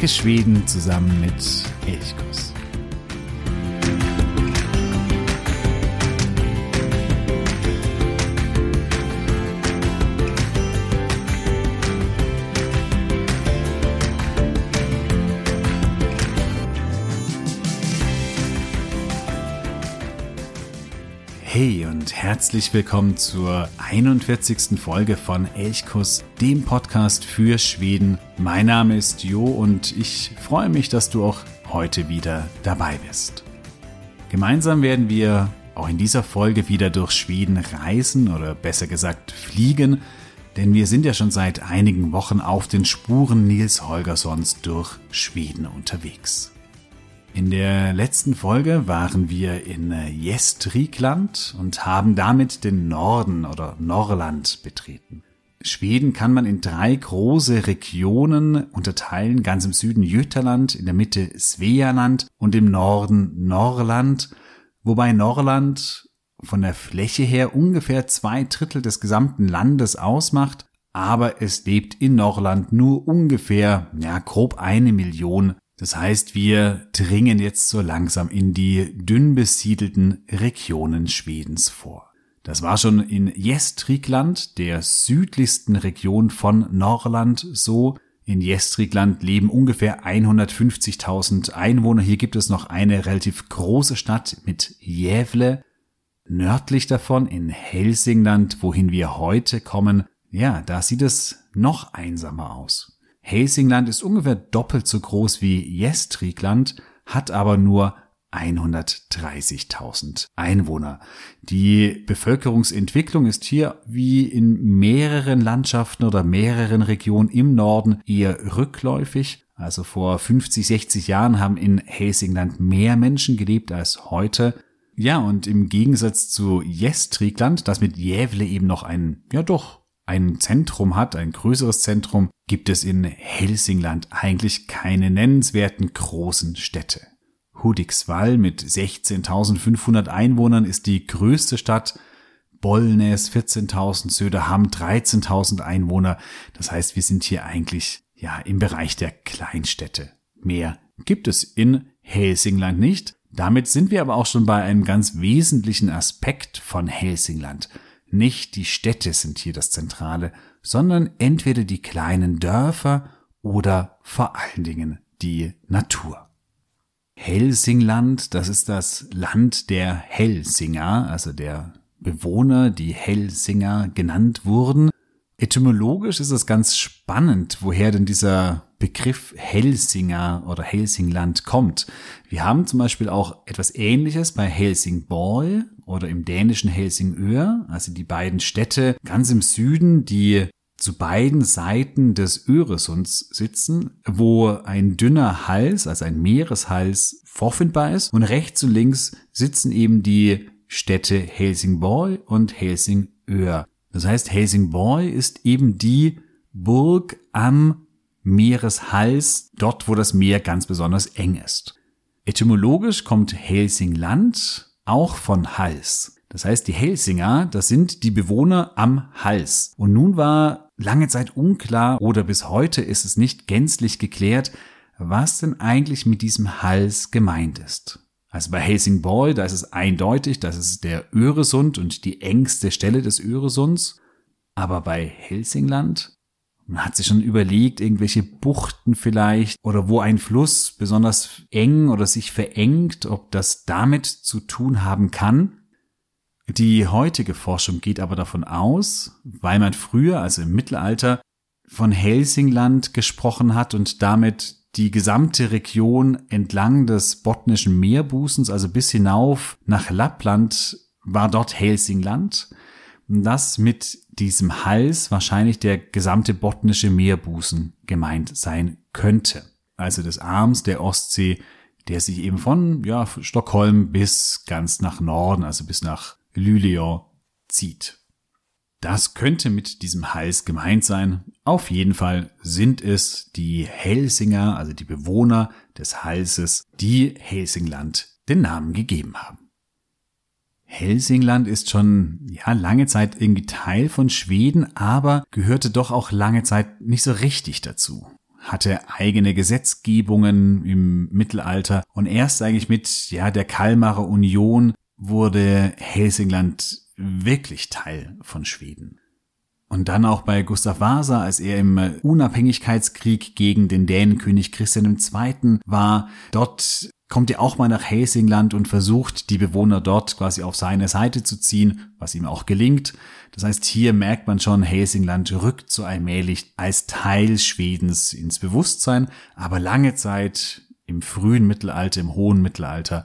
Entdecke Schweden zusammen mit Elchkuss. Hey und herzlich willkommen zur 41. Folge von Elchkuss, dem Podcast für Schweden. Mein Name ist Jo und ich freue mich, dass du auch heute wieder dabei bist. Gemeinsam werden wir auch in dieser Folge wieder durch Schweden reisen oder besser gesagt fliegen, denn wir sind ja schon seit einigen Wochen auf den Spuren Nils Holgerssons durch Schweden unterwegs. In der letzten Folge waren wir in Gästrikland und haben damit den Norden oder Norrland betreten. Schweden kann man in drei große Regionen unterteilen, ganz im Süden Götaland, in der Mitte Svealand und im Norden Norrland, wobei Norrland von der Fläche her ungefähr zwei Drittel des gesamten Landes ausmacht, aber es lebt in Norrland nur ungefähr, ja, grob eine Million. Das heißt, wir dringen jetzt so langsam in die dünn besiedelten Regionen Schwedens vor. Das war schon in Gästrikland, der südlichsten Region von Norrland, so. In Gästrikland leben ungefähr 150.000 Einwohner. Hier gibt es noch eine relativ große Stadt mit Gävle. Nördlich davon in Helsingland, wohin wir heute kommen, ja, da sieht es noch einsamer aus. Helsingland ist ungefähr doppelt so groß wie Gästrikland, hat aber nur 130.000 Einwohner. Die Bevölkerungsentwicklung ist hier wie in mehreren Landschaften oder mehreren Regionen im Norden eher rückläufig. Also vor 50, 60 Jahren haben in Helsingland mehr Menschen gelebt als heute. Ja, und im Gegensatz zu Gästrikland, das mit Jävle eben noch ein, ja doch, ein Zentrum hat, ein größeres Zentrum, gibt es in Helsingland eigentlich keine nennenswerten großen Städte. Hudiksvall mit 16.500 Einwohnern ist die größte Stadt. Bollnäs 14.000, Söderham 13.000 Einwohner. Das heißt, wir sind hier eigentlich ja im Bereich der Kleinstädte. Mehr gibt es in Helsingland nicht. Damit sind wir aber auch schon bei einem ganz wesentlichen Aspekt von Helsingland. Nicht die Städte sind hier das Zentrale, sondern entweder die kleinen Dörfer oder vor allen Dingen die Natur. Helsingland, das ist das Land der Helsinger, also der Bewohner, die Helsinger genannt wurden. Etymologisch ist es ganz spannend, woher denn dieser Begriff Helsinger oder Helsingland kommt. Wir haben zum Beispiel auch etwas Ähnliches bei Helsingborg oder im dänischen Helsingør, also die beiden Städte ganz im Süden, die zu beiden Seiten des Öresunds sitzen, wo ein dünner Hals, also ein Meereshals, vorfindbar ist. Und rechts und links sitzen eben die Städte Helsingborg und Helsingør. Das heißt, Helsingborg ist eben die Burg am Meereshals, dort wo das Meer ganz besonders eng ist. Etymologisch kommt Helsingland auch von Hals. Das heißt, die Helsinger, das sind die Bewohner am Hals. Und nun war lange Zeit unklar oder bis heute ist es nicht gänzlich geklärt, was denn eigentlich mit diesem Hals gemeint ist. Also bei Helsingborg, da ist es eindeutig, das ist der Öresund und die engste Stelle des Öresunds. Aber bei Helsingland, man hat sich schon überlegt, irgendwelche Buchten vielleicht oder wo ein Fluss besonders eng oder sich verengt, ob das damit zu tun haben kann. Die heutige Forschung geht aber davon aus, weil man früher, also im Mittelalter, von Helsingland gesprochen hat und damit die gesamte Region entlang des botnischen Meerbusens, also bis hinauf nach Lappland, war dort Helsingland. Das mit diesem Hals wahrscheinlich der gesamte botnische Meerbusen gemeint sein könnte. Also des Arms der Ostsee, der sich eben von ja, Stockholm bis ganz nach Norden, also bis nach Luleå zieht. Das könnte mit diesem Hals gemeint sein. Auf jeden Fall sind es die Helsinger, also die Bewohner des Halses, die Helsingland den Namen gegeben haben. Helsingland ist schon ja lange Zeit irgendwie Teil von Schweden, aber gehörte doch auch lange Zeit nicht so richtig dazu. hatte eigene Gesetzgebungen im Mittelalter und erst eigentlich mit ja der Kalmarer Union wurde Helsingland wirklich Teil von Schweden. Und dann auch bei Gustav Vasa, als er im Unabhängigkeitskrieg gegen den Dänenkönig Christian II. war, dort kommt er auch mal nach Helsingland und versucht, die Bewohner dort quasi auf seine Seite zu ziehen, was ihm auch gelingt. Das heißt, hier merkt man schon, Helsingland rückt so allmählich als Teil Schwedens ins Bewusstsein, aber lange Zeit im frühen Mittelalter, im hohen Mittelalter,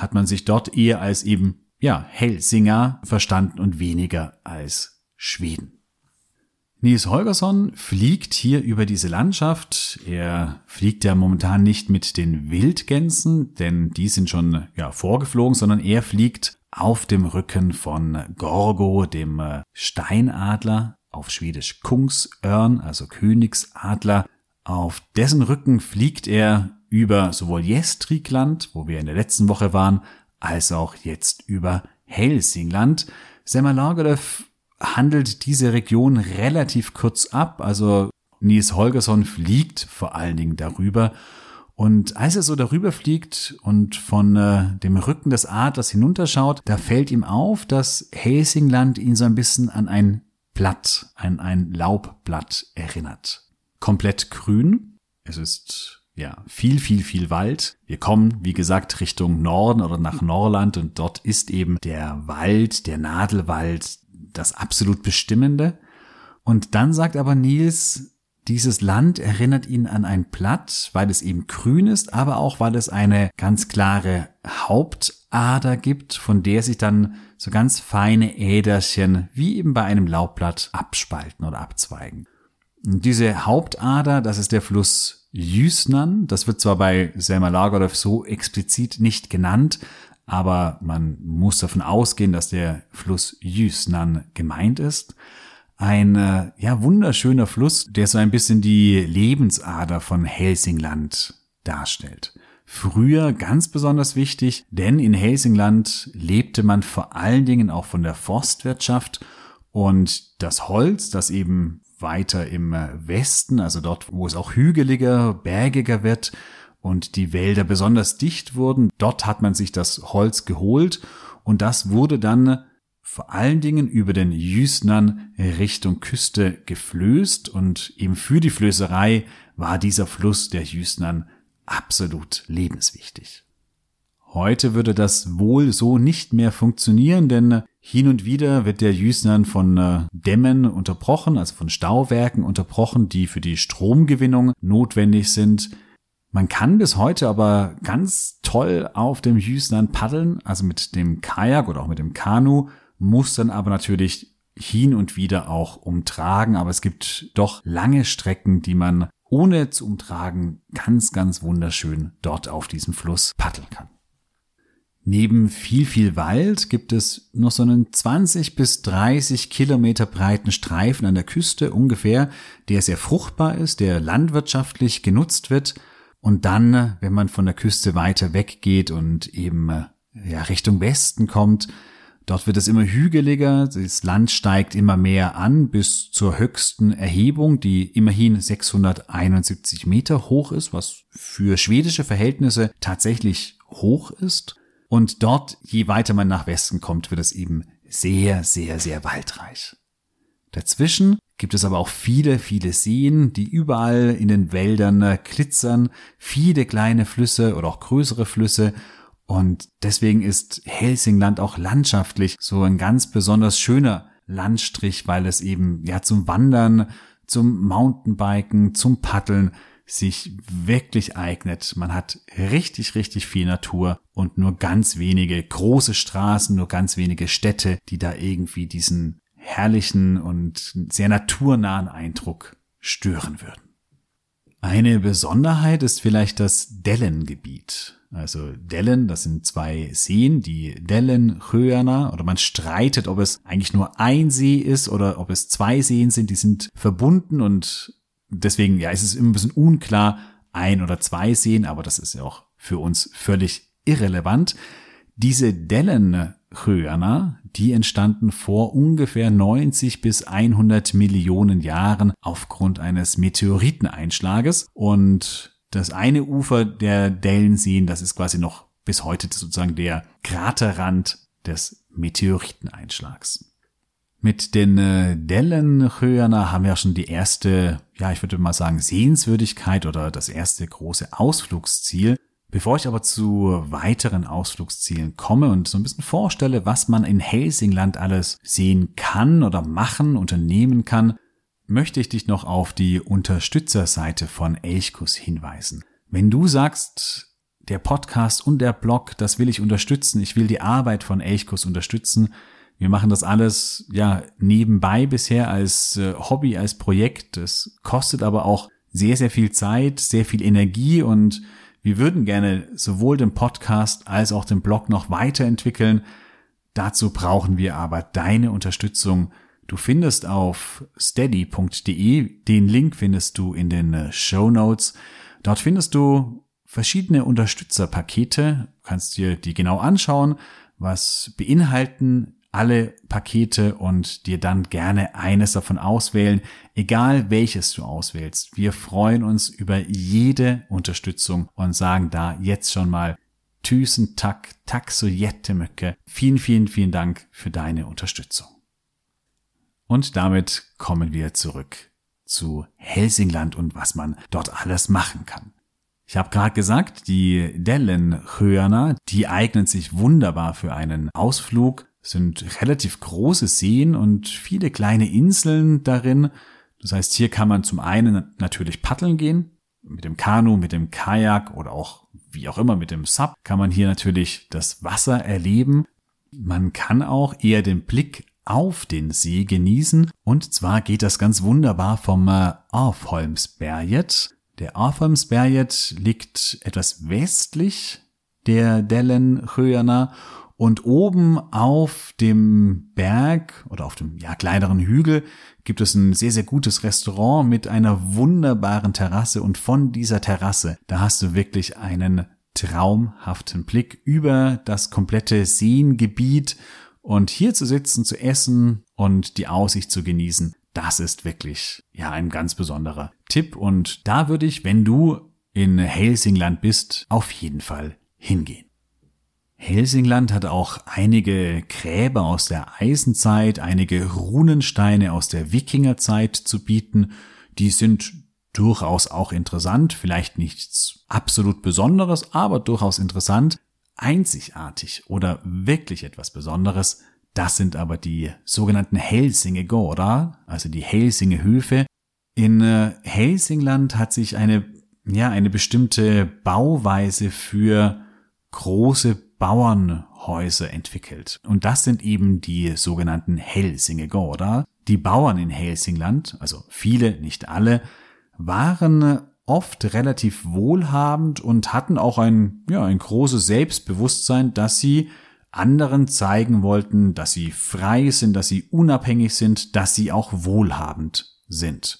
hat man sich dort eher als eben, ja, Helsinger verstanden und weniger als Schweden. Nils Holgersson fliegt hier über diese Landschaft. Er fliegt ja momentan nicht mit den Wildgänsen, denn die sind schon ja, vorgeflogen, sondern er fliegt auf dem Rücken von Gorgo, dem äh, Steinadler, auf Schwedisch Kungsörn, also Königsadler. Auf dessen Rücken fliegt er über sowohl Gästrikland, wo wir in der letzten Woche waren, als auch jetzt über Helsingland. Selma Lagerlöf handelt diese Region relativ kurz ab. Also Nils Holgersson fliegt vor allen Dingen darüber. Und als er so darüber fliegt und von äh, dem Rücken des Adlers hinunterschaut, da fällt ihm auf, dass Helsingland ihn so ein bisschen an ein Blatt, an ein Laubblatt erinnert. Komplett grün. Es ist ja viel, viel, viel Wald. Wir kommen, wie gesagt, Richtung Norden oder nach Norland und dort ist eben der Wald, der Nadelwald, das absolut Bestimmende. Und dann sagt aber Nils, dieses Land erinnert ihn an ein Blatt, weil es eben grün ist, aber auch weil es eine ganz klare Hauptader gibt, von der sich dann so ganz feine Äderchen wie eben bei einem Laubblatt abspalten oder abzweigen. Und diese Hauptader, das ist der Fluss Jüsnan. Das wird zwar bei Selma Lagerlöf so explizit nicht genannt, aber man muss davon ausgehen, dass der Fluss Jüsnan gemeint ist. Ein äh, ja wunderschöner Fluss, der so ein bisschen die Lebensader von Helsingland darstellt. Früher ganz besonders wichtig, denn in Helsingland lebte man vor allen Dingen auch von der Forstwirtschaft und das Holz, das eben weiter im Westen, also dort, wo es auch hügeliger, bergiger wird, und die Wälder besonders dicht wurden. Dort hat man sich das Holz geholt und das wurde dann vor allen Dingen über den Jüsnern Richtung Küste geflößt und eben für die Flößerei war dieser Fluss der Jüsnern absolut lebenswichtig. Heute würde das wohl so nicht mehr funktionieren, denn hin und wieder wird der Jüsnern von äh, Dämmen unterbrochen, also von Stauwerken unterbrochen, die für die Stromgewinnung notwendig sind. Man kann bis heute aber ganz toll auf dem Jüsnan paddeln, also mit dem Kajak oder auch mit dem Kanu, muss dann aber natürlich hin und wieder auch umtragen, aber es gibt doch lange Strecken, die man ohne zu umtragen ganz, ganz wunderschön dort auf diesem Fluss paddeln kann. Neben viel, viel Wald gibt es noch so einen 20 bis 30 Kilometer breiten Streifen an der Küste ungefähr, der sehr fruchtbar ist, der landwirtschaftlich genutzt wird und dann, wenn man von der Küste weiter weggeht und eben äh, ja, Richtung Westen kommt, dort wird es immer hügeliger, das Land steigt immer mehr an bis zur höchsten Erhebung, die immerhin 671 Meter hoch ist, was für schwedische Verhältnisse tatsächlich hoch ist. Und dort, je weiter man nach Westen kommt, wird es eben sehr, sehr, sehr waldreich. Dazwischen gibt es aber auch viele, viele Seen, die überall in den Wäldern äh, glitzern, viele kleine Flüsse oder auch größere Flüsse. Und deswegen ist Helsingland auch landschaftlich so ein ganz besonders schöner Landstrich, weil es eben ja zum Wandern, zum Mountainbiken, zum Paddeln sich wirklich eignet. Man hat richtig, richtig viel Natur und nur ganz wenige große Straßen, nur ganz wenige Städte, die da irgendwie diesen herrlichen und sehr naturnahen Eindruck stören würden. Eine Besonderheit ist vielleicht das Dellengebiet. Also Dellen, das sind zwei Seen, die Dellenhöerner, oder man streitet, ob es eigentlich nur ein See ist oder ob es zwei Seen sind, die sind verbunden und deswegen, ja, ist es immer ein bisschen unklar, ein oder zwei Seen, aber das ist ja auch für uns völlig irrelevant. Diese Dellen Dellenröhrner, die entstanden vor ungefähr 90 bis 100 Millionen Jahren aufgrund eines Meteoriteneinschlages und das eine Ufer der Dellenseen, das ist quasi noch bis heute sozusagen der Kraterrand des Meteoriteneinschlags. Mit den äh, Dellenhöherner haben wir schon die erste, ja, ich würde mal sagen, Sehenswürdigkeit oder das erste große Ausflugsziel. Bevor ich aber zu weiteren Ausflugszielen komme und so ein bisschen vorstelle, was man in Helsingland alles sehen kann oder machen, unternehmen kann, möchte ich dich noch auf die Unterstützerseite von Elchkus hinweisen. Wenn du sagst, der Podcast und der Blog, das will ich unterstützen, ich will die Arbeit von Elchkus unterstützen, wir machen das alles ja nebenbei bisher als äh, Hobby, als Projekt. Es kostet aber auch sehr, sehr viel Zeit, sehr viel Energie und wir würden gerne sowohl den Podcast als auch den Blog noch weiterentwickeln. Dazu brauchen wir aber deine Unterstützung. Du findest auf steady.de, den Link findest du in den äh, Show Notes. Dort findest du verschiedene Unterstützerpakete. Du kannst dir die genau anschauen. Was beinhalten alle Pakete und dir dann gerne eines davon auswählen, egal welches du auswählst. Wir freuen uns über jede Unterstützung und sagen da jetzt schon mal Tüsen Tack, Tack so Jettemücke. Vielen, vielen, vielen Dank für deine Unterstützung. Und damit kommen wir zurück zu Helsingland und was man dort alles machen kann. Ich habe gerade gesagt, die Dellenhörner, die eignen sich wunderbar für einen Ausflug sind relativ große Seen und viele kleine Inseln darin. Das heißt, hier kann man zum einen natürlich paddeln gehen, mit dem Kanu, mit dem Kajak oder auch wie auch immer mit dem Sub kann man hier natürlich das Wasser erleben. Man kann auch eher den Blick auf den See genießen und zwar geht das ganz wunderbar vom äh, Arfholmsberget. Der Arfholmsberget liegt etwas westlich der Dellenhöerner und oben auf dem Berg oder auf dem ja, kleineren Hügel gibt es ein sehr, sehr gutes Restaurant mit einer wunderbaren Terrasse. Und von dieser Terrasse, da hast du wirklich einen traumhaften Blick über das komplette Seengebiet. Und hier zu sitzen, zu essen und die Aussicht zu genießen, das ist wirklich ja ein ganz besonderer Tipp. Und da würde ich, wenn du in Helsingland bist, auf jeden Fall hingehen. Helsingland hat auch einige Gräber aus der Eisenzeit, einige Runensteine aus der Wikingerzeit zu bieten. Die sind durchaus auch interessant, vielleicht nichts absolut Besonderes, aber durchaus interessant, einzigartig oder wirklich etwas Besonderes. Das sind aber die sogenannten Helsinge Gora, also die Helsinge Höfe. In äh, Helsingland hat sich eine, ja, eine bestimmte Bauweise für große Bauernhäuser entwickelt. Und das sind eben die sogenannten Helsingegårdar. Die Bauern in Helsingland, also viele, nicht alle, waren oft relativ wohlhabend und hatten auch ein, ja, ein großes Selbstbewusstsein, dass sie anderen zeigen wollten, dass sie frei sind, dass sie unabhängig sind, dass sie auch wohlhabend sind.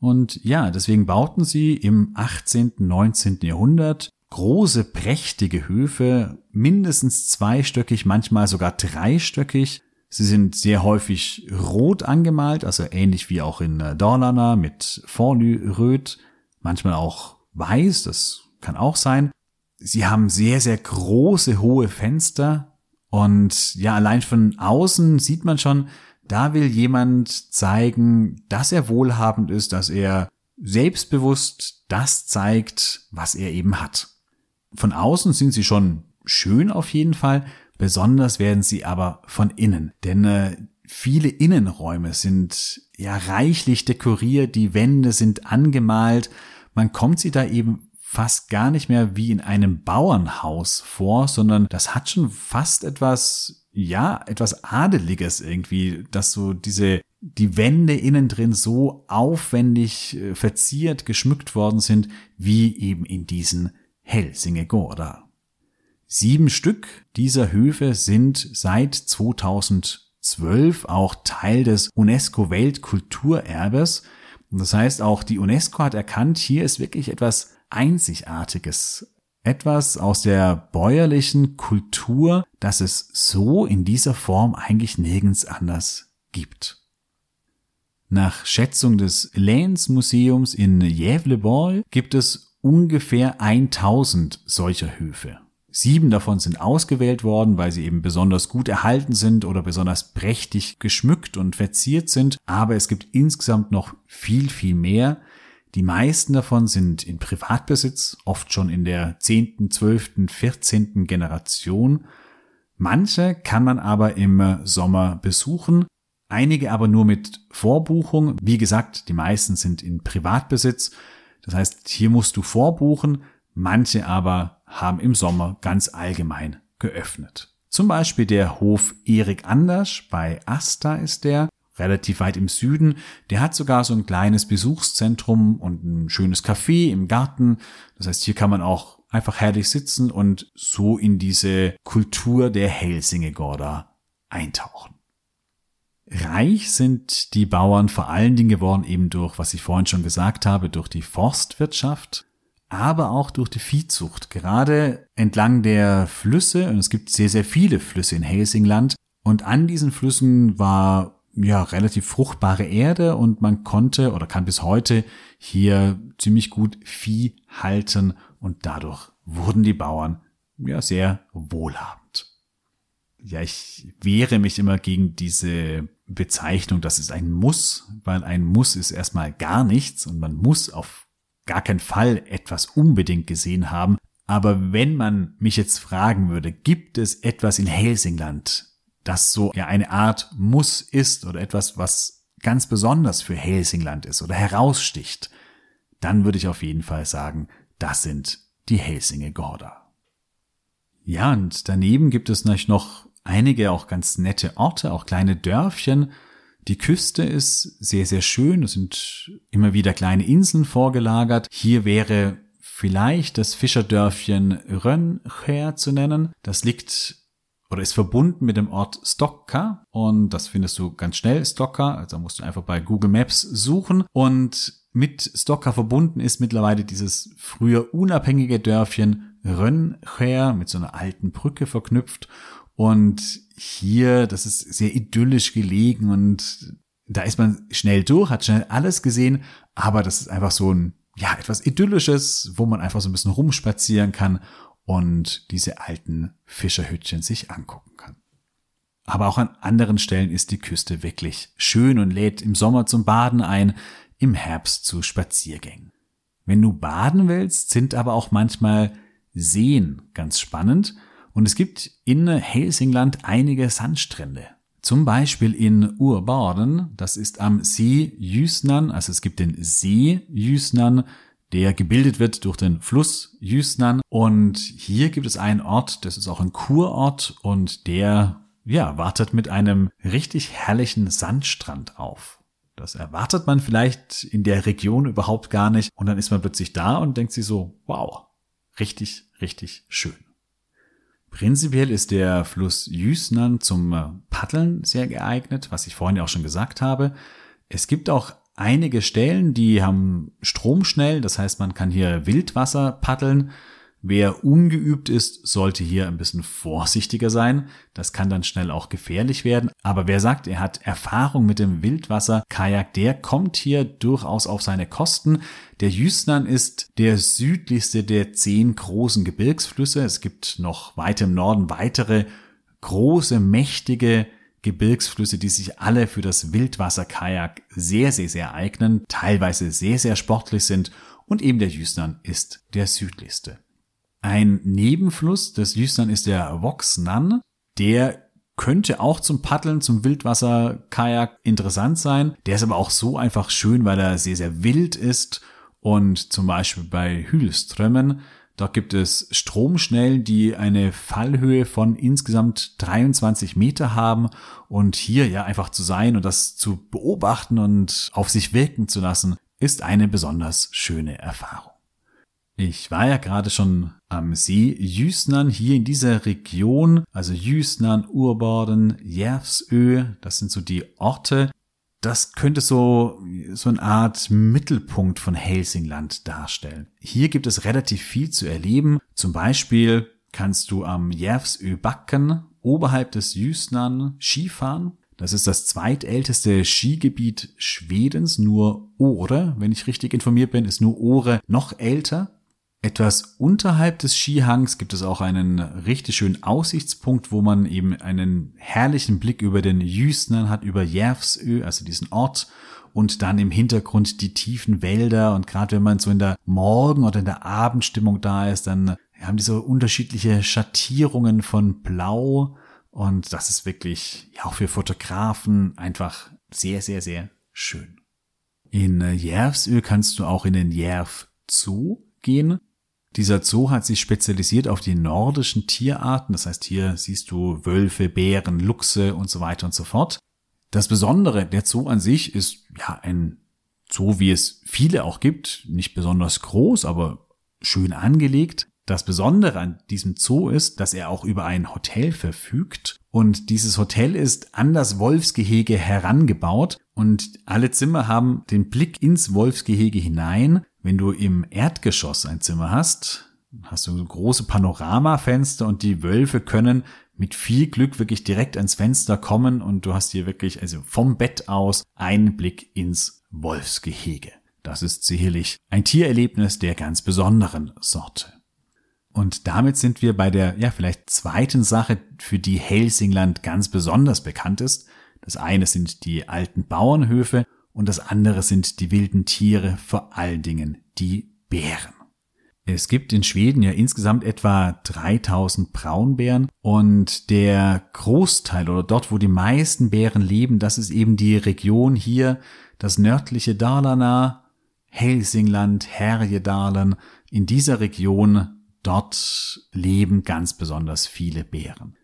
Und ja, deswegen bauten sie im 18., 19. Jahrhundert große, prächtige Höfe, mindestens zweistöckig, manchmal sogar dreistöckig. Sie sind sehr häufig rot angemalt, also ähnlich wie auch in äh, Dorlana mit Forlyröt, manchmal auch weiß, das kann auch sein. Sie haben sehr, sehr große, hohe Fenster und ja, allein von außen sieht man schon, da will jemand zeigen, dass er wohlhabend ist, dass er selbstbewusst das zeigt, was er eben hat. Von außen sind sie schon schön auf jeden Fall, besonders werden sie aber von innen, denn äh, viele Innenräume sind ja reichlich dekoriert, die Wände sind angemalt, man kommt sie da eben fast gar nicht mehr wie in einem Bauernhaus vor, sondern das hat schon fast etwas, ja, etwas Adeliges irgendwie, dass so diese, die Wände innen drin so aufwendig äh, verziert, geschmückt worden sind, wie eben in diesen Helsingegårda. Sieben Stück dieser Höfe sind seit 2012 auch Teil des UNESCO Weltkulturerbes. Das heißt auch, die UNESCO hat erkannt, hier ist wirklich etwas Einzigartiges etwas aus der bäuerlichen Kultur, das es so in dieser Form eigentlich nirgends anders gibt. Nach Schätzung des Länsmuseums in Gävleborg gibt es ungefähr 1000 solcher Höfe. Sieben davon sind ausgewählt worden, weil sie eben besonders gut erhalten sind oder besonders prächtig geschmückt und verziert sind. Aber es gibt insgesamt noch viel, viel mehr. Die meisten davon sind in Privatbesitz, oft schon in der zehnten, zwölften, vierzehnten Generation. Manche kann man aber im Sommer besuchen, einige aber nur mit Vorbuchung. Wie gesagt, die meisten sind in Privatbesitz. Das heißt, hier musst du vorbuchen, manche aber haben im Sommer ganz allgemein geöffnet. Zum Beispiel der Hof Erik Anders bei Asta ist der, relativ weit im Süden. Der hat sogar so ein kleines Besuchszentrum und ein schönes Café im Garten. Das heißt, hier kann man auch einfach herrlich sitzen und so in diese Kultur der Helsingegorda eintauchen. Reich sind die Bauern vor allen Dingen geworden eben durch, was ich vorhin schon gesagt habe, durch die Forstwirtschaft, aber auch durch die Viehzucht. Gerade entlang der Flüsse, und es gibt sehr, sehr viele Flüsse in Helsingland, und an diesen Flüssen war ja relativ fruchtbare Erde und man konnte oder kann bis heute hier ziemlich gut Vieh halten und dadurch wurden die Bauern ja sehr wohlhabend. Ja, ich wehre mich immer gegen diese Bezeichnung, das ist ein Muss, weil ein Muss ist erstmal gar nichts und man muss auf gar keinen Fall etwas unbedingt gesehen haben. Aber wenn man mich jetzt fragen würde, gibt es etwas in Helsingland, das so eine Art Muss ist oder etwas, was ganz besonders für Helsingland ist oder heraussticht, dann würde ich auf jeden Fall sagen, das sind die Helsinge Gorda. Ja, und daneben gibt es natürlich noch einige auch ganz nette Orte, auch kleine Dörfchen. Die Küste ist sehr, sehr schön. Es sind immer wieder kleine Inseln vorgelagert. Hier wäre vielleicht das Fischerdörfchen Röncher zu nennen. Das liegt oder ist verbunden mit dem Ort Stokka und das findest du ganz schnell, Stokka, also musst du einfach bei Google Maps suchen und mit Stokka verbunden ist mittlerweile dieses früher unabhängige Dörfchen Röncher mit so einer alten Brücke verknüpft und hier, das ist sehr idyllisch gelegen und da ist man schnell durch, hat schnell alles gesehen, aber das ist einfach so ein, ja, etwas idyllisches, wo man einfach so ein bisschen rumspazieren kann und diese alten Fischerhütchen sich angucken kann. Aber auch an anderen Stellen ist die Küste wirklich schön und lädt im Sommer zum Baden ein, im Herbst zu Spaziergängen. Wenn du baden willst, sind aber auch manchmal Seen ganz spannend und es gibt in Helsingland einige Sandstrände. Zum Beispiel in Urbaden, das ist am See Jüsnan, also es gibt den See Jüsnan, der gebildet wird durch den Fluss Jüsnan. Und hier gibt es einen Ort, das ist auch ein Kurort und der, ja, wartet mit einem richtig herrlichen Sandstrand auf. Das erwartet man vielleicht in der Region überhaupt gar nicht. Und dann ist man plötzlich da und denkt sich so, wow, richtig, richtig schön. Prinzipiell ist der Fluss Jüsnan zum Paddeln sehr geeignet, was ich vorhin ja auch schon gesagt habe. Es gibt auch einige Stellen, die haben Stromschnell, das heißt, man kann hier Wildwasser paddeln. Wer ungeübt ist, sollte hier ein bisschen vorsichtiger sein. Das kann dann schnell auch gefährlich werden. Aber wer sagt, er hat Erfahrung mit dem Wildwasser-Kajak, der kommt hier durchaus auf seine Kosten. Der Jüsnan ist der südlichste der zehn großen Gebirgsflüsse. Es gibt noch weit im Norden weitere große, mächtige Gebirgsflüsse, die sich alle für das Wildwasserkajak sehr, sehr, sehr eignen, teilweise sehr, sehr sportlich sind und eben der Jüsnan ist der südlichste. Ein Nebenfluss des Jüsnan ist der Voxnan, der könnte auch zum Paddeln, zum Wildwasserkajak interessant sein. Der ist aber auch so einfach schön, weil er sehr, sehr wild ist und zum Beispiel bei Hühlströmmen da gibt es Stromschnellen, die eine Fallhöhe von insgesamt 23 Meter haben. Und hier ja einfach zu sein und das zu beobachten und auf sich wirken zu lassen, ist eine besonders schöne Erfahrung. Ich war ja gerade schon am See Jüsnan hier in dieser Region, also Jüsnan, Urborden, Järvsö, das sind so die Orte. das könnte so, so eine Art Mittelpunkt von Helsingland darstellen. Hier gibt es relativ viel zu erleben. Zum Beispiel kannst du am Järvsöbacken oberhalb des Jüsnan Skifahren. Das ist das zweitälteste Skigebiet Schwedens. Nur Ore, wenn ich richtig informiert bin, ist nur Ore noch älter. Etwas unterhalb des Skihangs gibt es auch einen richtig schönen Aussichtspunkt, wo man eben einen herrlichen Blick über den Jüsnan hat, über Järvsö, also diesen Ort und dann im Hintergrund die tiefen Wälder und gerade wenn man so in der Morgen- oder in der Abendstimmung da ist, dann haben die so unterschiedliche Schattierungen von Blau und das ist wirklich ja auch für Fotografen einfach sehr, sehr, sehr schön. In Järvsö kannst du auch in den Järv Zoo gehen. Dieser Zoo hat sich spezialisiert auf die nordischen Tierarten. Das heißt, hier siehst du Wölfe, Bären, Luchse und so weiter und so fort. Das Besondere, der Zoo an sich ist ja ein Zoo, wie es viele auch gibt. Nicht besonders groß, aber schön angelegt. Das Besondere an diesem Zoo ist, dass er auch über ein Hotel verfügt. Und dieses Hotel ist an das Wolfsgehege herangebaut. Und alle Zimmer haben den Blick ins Wolfsgehege hinein. Wenn du im Erdgeschoss ein Zimmer hast, hast du große Panoramafenster und die Wölfe können mit viel Glück wirklich direkt ans Fenster kommen und du hast hier wirklich, also vom Bett aus, einen Blick ins Wolfsgehege. Das ist sicherlich ein Tiererlebnis der ganz besonderen Sorte. Und damit sind wir bei der, ja, vielleicht zweiten Sache, für die Helsingland ganz besonders bekannt ist. Das eine sind die alten Bauernhöfe und das andere sind die wilden Tiere, vor allen Dingen die Bären. Es gibt in Schweden ja insgesamt etwa 3000 Braunbären und der Großteil oder dort, wo die meisten Bären leben, das ist eben die Region hier, das nördliche Dalarna, Helsingland, Härjedalen. In dieser Region, dort leben ganz besonders viele Bären.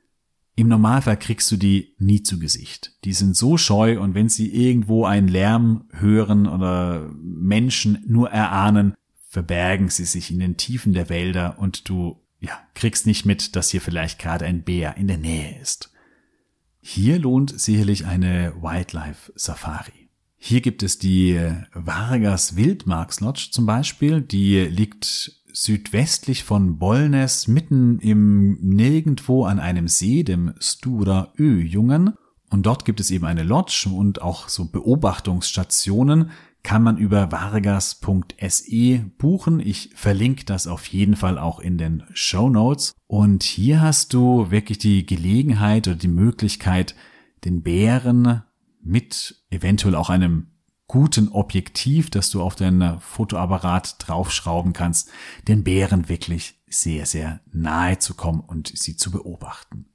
Im Normalfall kriegst du die nie zu Gesicht. Die sind so scheu und wenn sie irgendwo einen Lärm hören oder Menschen nur erahnen, verbergen sie sich in den Tiefen der Wälder und du ja, kriegst nicht mit, dass hier vielleicht gerade ein Bär in der Nähe ist. Hier lohnt sicherlich eine Wildlife Safari. Hier gibt es die Vargas Wildmarkslodge zum Beispiel, die liegt südwestlich von Bollnäs mitten im Nirgendwo an einem See, dem Stura Ö-Jungen. Und dort gibt es eben eine Lodge und auch so Beobachtungsstationen kann man über vargas.se buchen. Ich verlinke das auf jeden Fall auch in den Show Notes. Und hier hast du wirklich die Gelegenheit oder die Möglichkeit, den Bären mit eventuell auch einem guten Objektiv, das du auf dein Fotoapparat draufschrauben kannst, den Bären wirklich sehr, sehr nahe zu kommen und sie zu beobachten.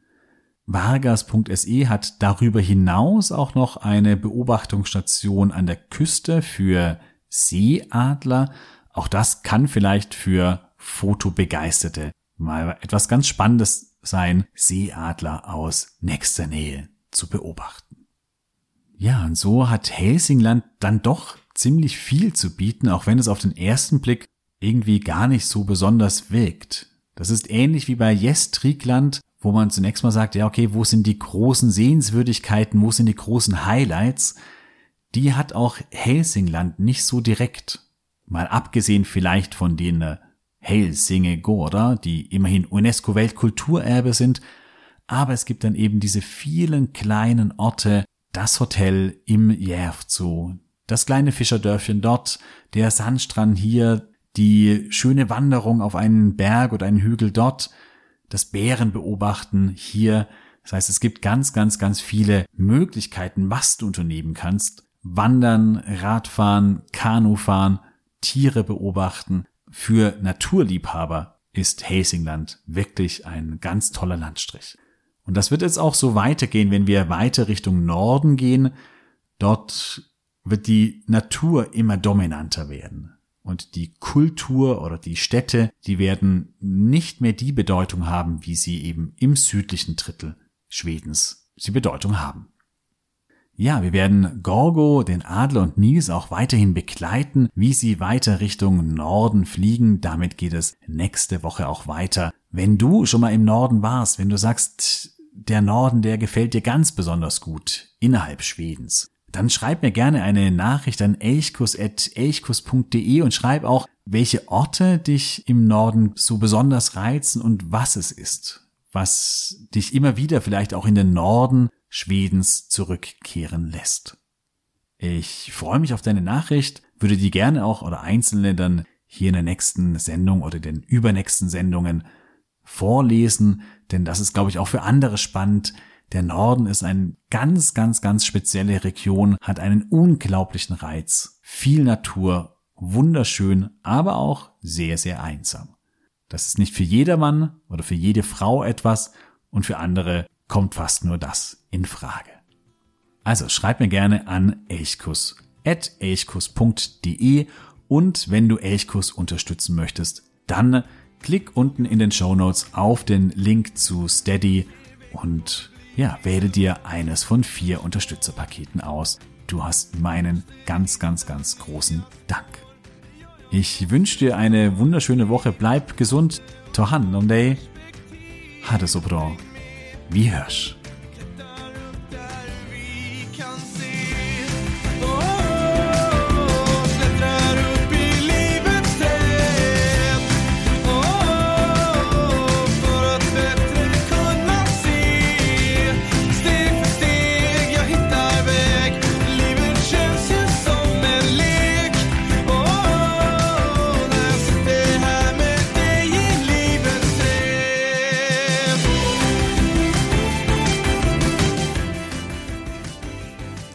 Vargas.se hat darüber hinaus auch noch eine Beobachtungsstation an der Küste für Seeadler. Auch das kann vielleicht für Fotobegeisterte mal etwas ganz Spannendes sein, Seeadler aus nächster Nähe zu beobachten. Ja, und so hat Helsingland dann doch ziemlich viel zu bieten, auch wenn es auf den ersten Blick irgendwie gar nicht so besonders wirkt. Das ist ähnlich wie bei Jestrikland, wo man zunächst mal sagt, ja, okay, wo sind die großen Sehenswürdigkeiten, wo sind die großen Highlights? Die hat auch Helsingland nicht so direkt. Mal abgesehen vielleicht von den äh, Helsinge Gorda, die immerhin UNESCO Weltkulturerbe sind, aber es gibt dann eben diese vielen kleinen Orte, das Hotel im Järv das kleine Fischerdörfchen dort, der Sandstrand hier, die schöne Wanderung auf einen Berg oder einen Hügel dort, das Bären beobachten hier. Das heißt, es gibt ganz, ganz, ganz viele Möglichkeiten, was du unternehmen kannst. Wandern, Radfahren, Kanufahren, Tiere beobachten. Für Naturliebhaber ist Helsingland wirklich ein ganz toller Landstrich. Und das wird jetzt auch so weitergehen, wenn wir weiter Richtung Norden gehen. Dort wird die Natur immer dominanter werden. Und die Kultur oder die Städte, die werden nicht mehr die Bedeutung haben, wie sie eben im südlichen Drittel Schwedens sie Bedeutung haben. Ja, wir werden Gorgo, den Adler und Nils auch weiterhin begleiten, wie sie weiter Richtung Norden fliegen. Damit geht es nächste Woche auch weiter. Wenn du schon mal im Norden warst, wenn du sagst, der Norden, der gefällt dir ganz besonders gut innerhalb Schwedens, dann schreib mir gerne eine Nachricht an elchkus.elchkus.de und schreib auch, welche Orte dich im Norden so besonders reizen und was es ist, was dich immer wieder vielleicht auch in den Norden Schwedens zurückkehren lässt. Ich freue mich auf deine Nachricht, würde die gerne auch oder einzelne dann hier in der nächsten Sendung oder den übernächsten Sendungen vorlesen, denn das ist, glaube ich, auch für andere spannend. Der Norden ist eine ganz, ganz, ganz spezielle Region, hat einen unglaublichen Reiz, viel Natur, wunderschön, aber auch sehr, sehr einsam. Das ist nicht für jedermann oder für jede Frau etwas und für andere kommt fast nur das in Frage. Also schreib mir gerne an elchkus.elchkus.de und wenn du Elchkus unterstützen möchtest, dann klick unten in den Show Notes auf den Link zu Steady und ja, wähle dir eines von vier Unterstützerpaketen aus. Du hast meinen ganz, ganz, ganz großen Dank. Ich wünsche dir eine wunderschöne Woche. Bleib gesund. Ta hand om dig. Ha det